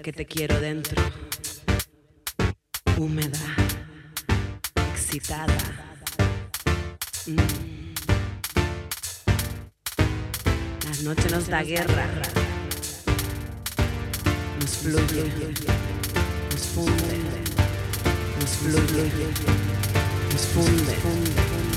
Que te quiero dentro. Húmeda, excitada. Mm. La noche nos da guerra. Nos fluye, nos funde, nos fluye, nos funde. success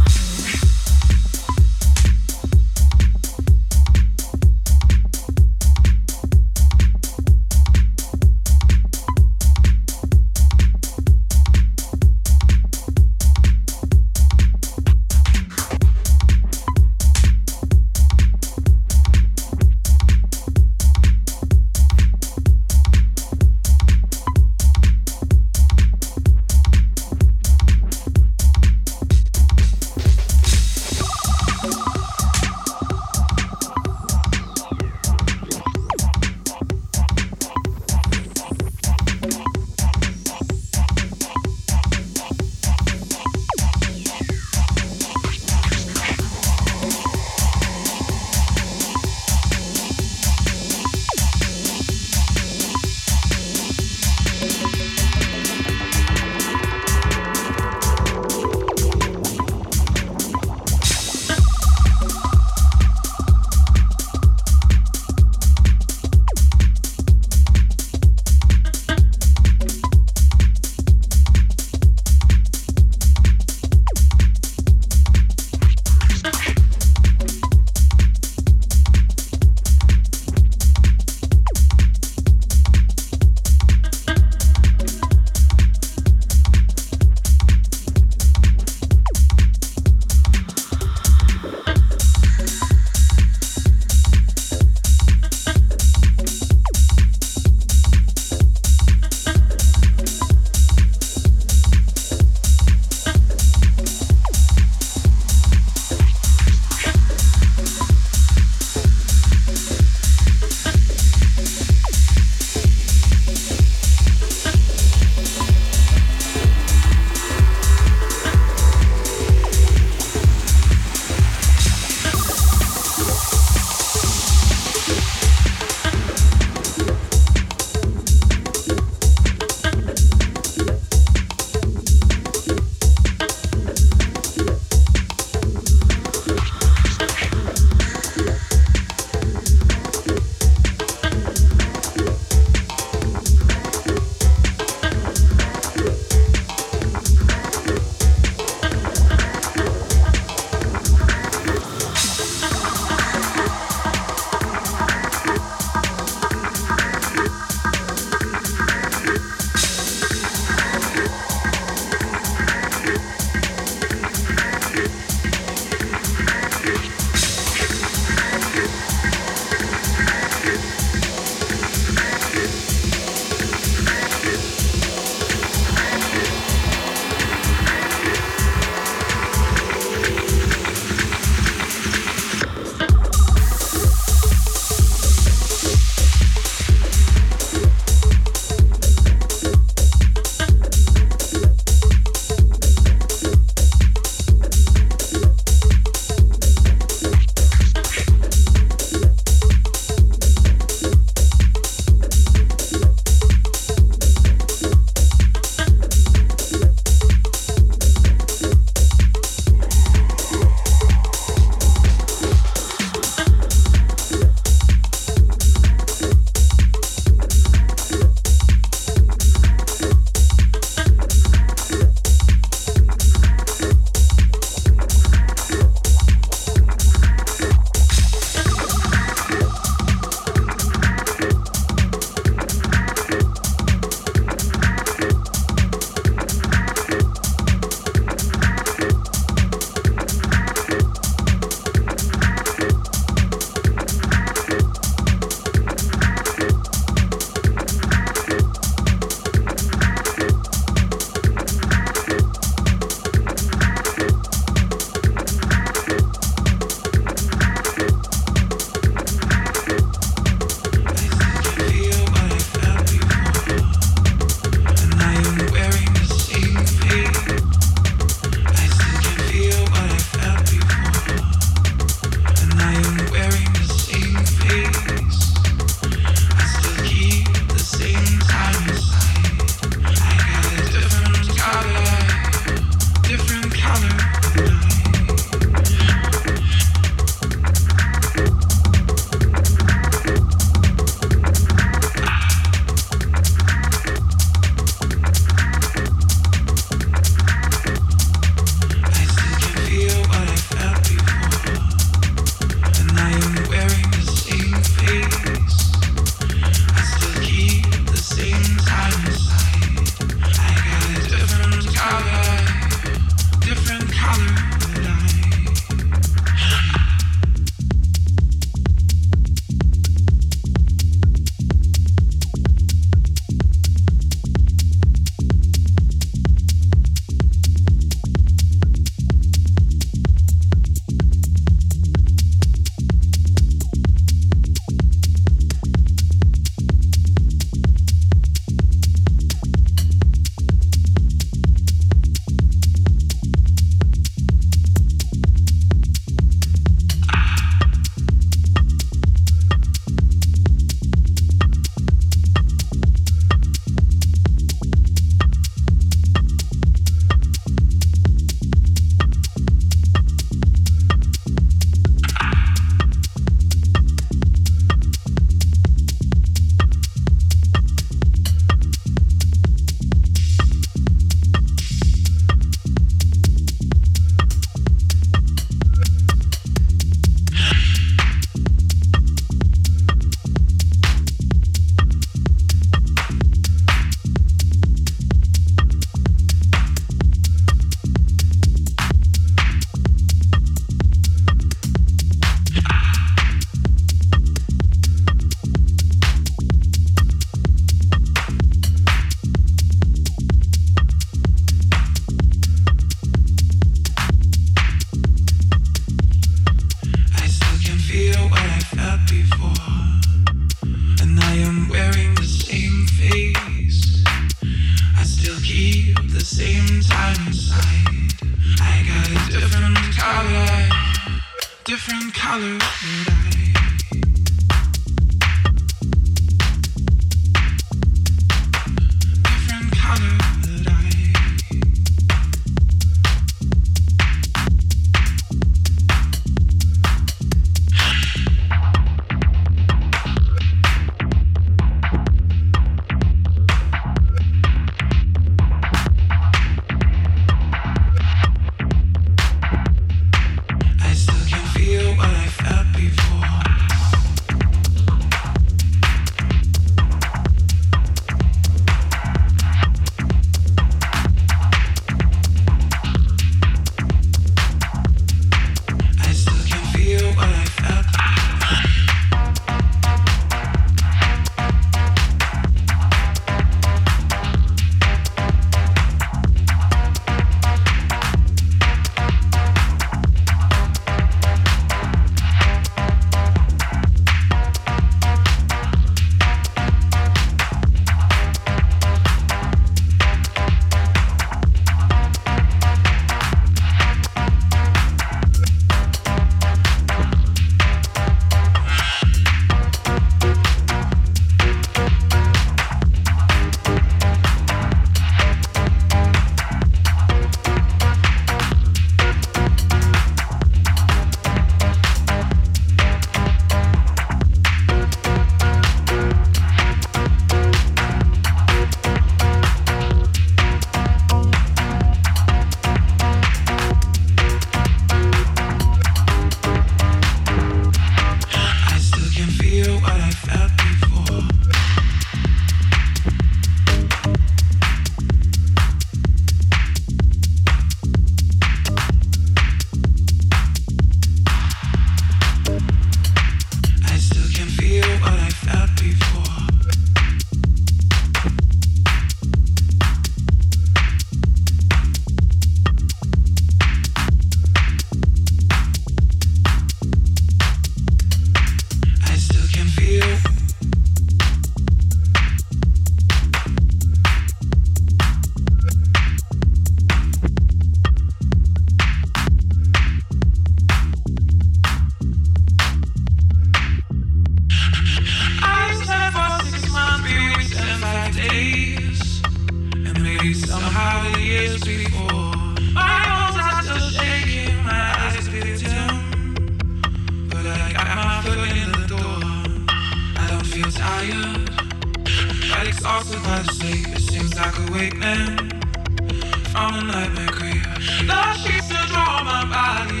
draw my body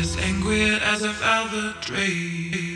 as angry as I've ever dreamed.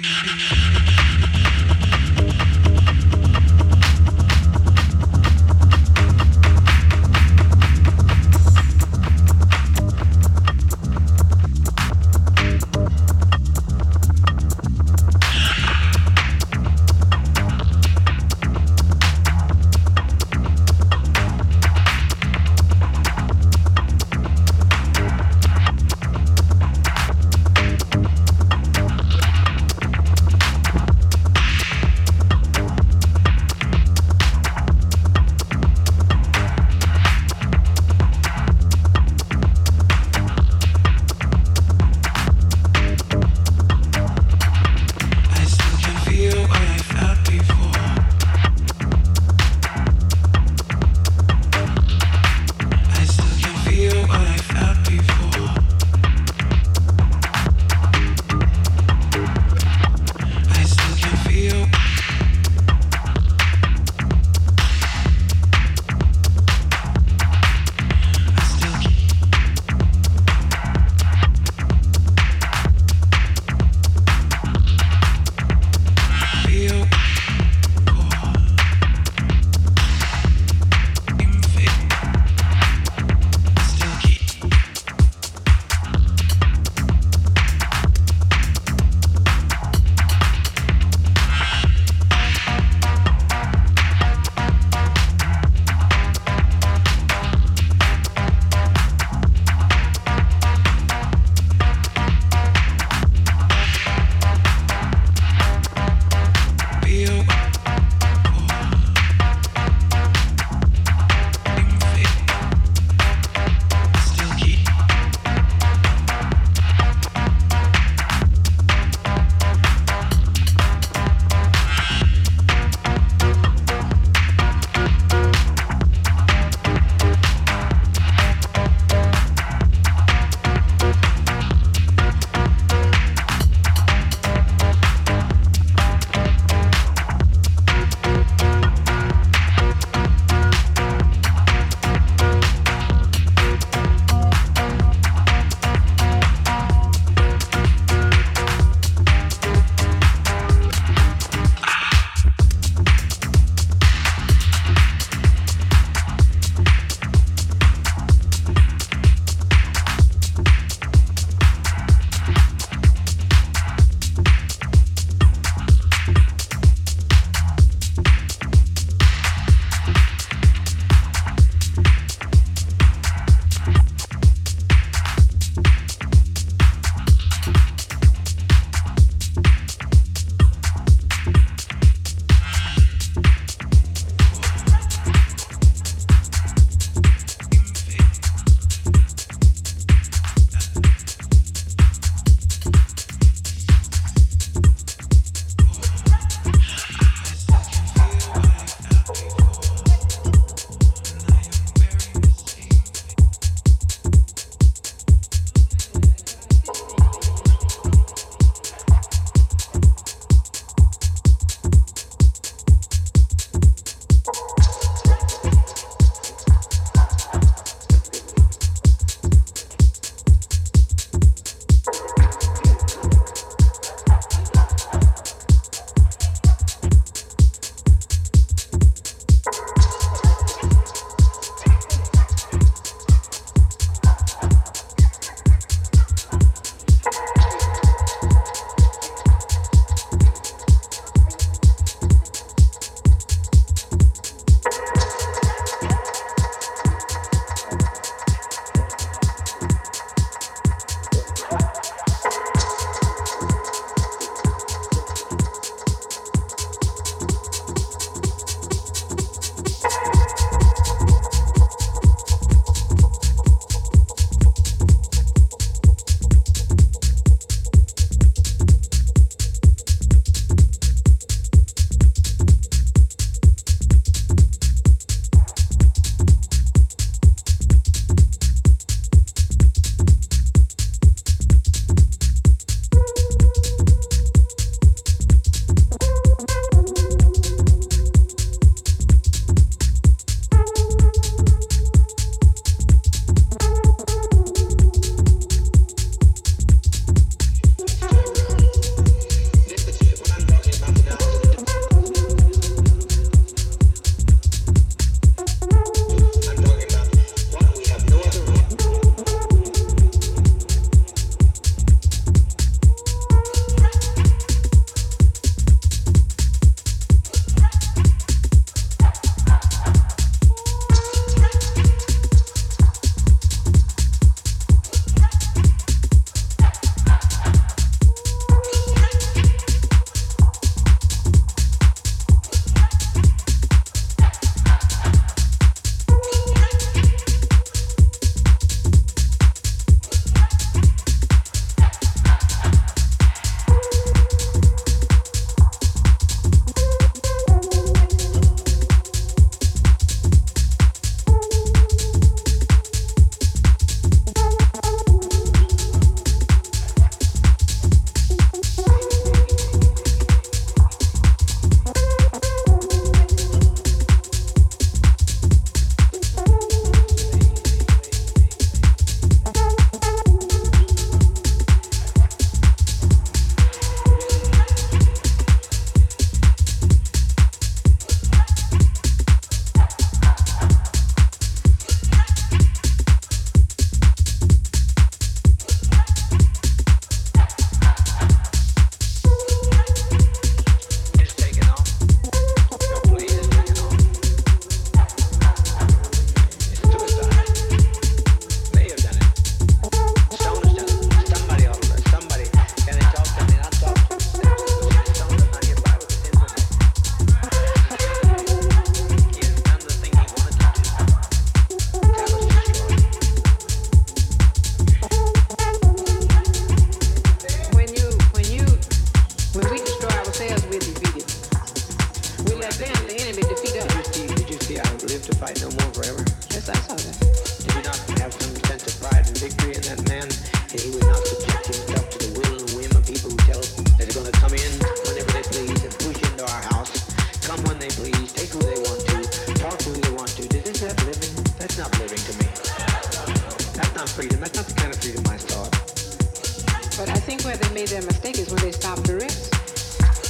Think where they made their mistake is when they stopped to rest.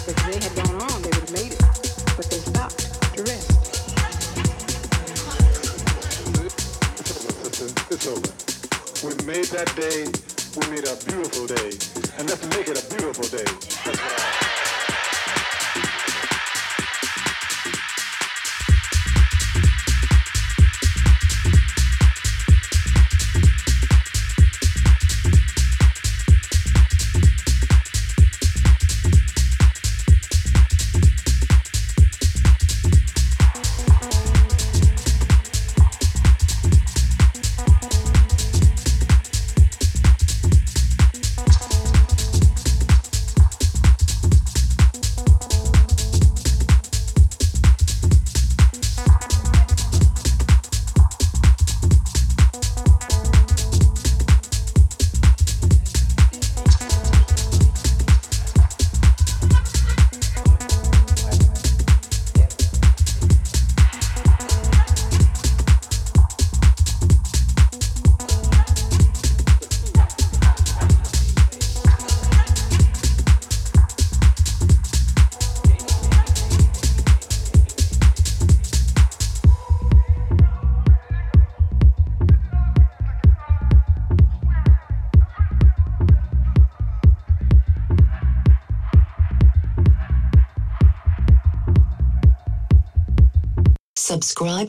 If they had gone on, they would have made it. But they stopped to rest. It's over. We made that day, we made a beautiful day. And let's make it a beautiful day.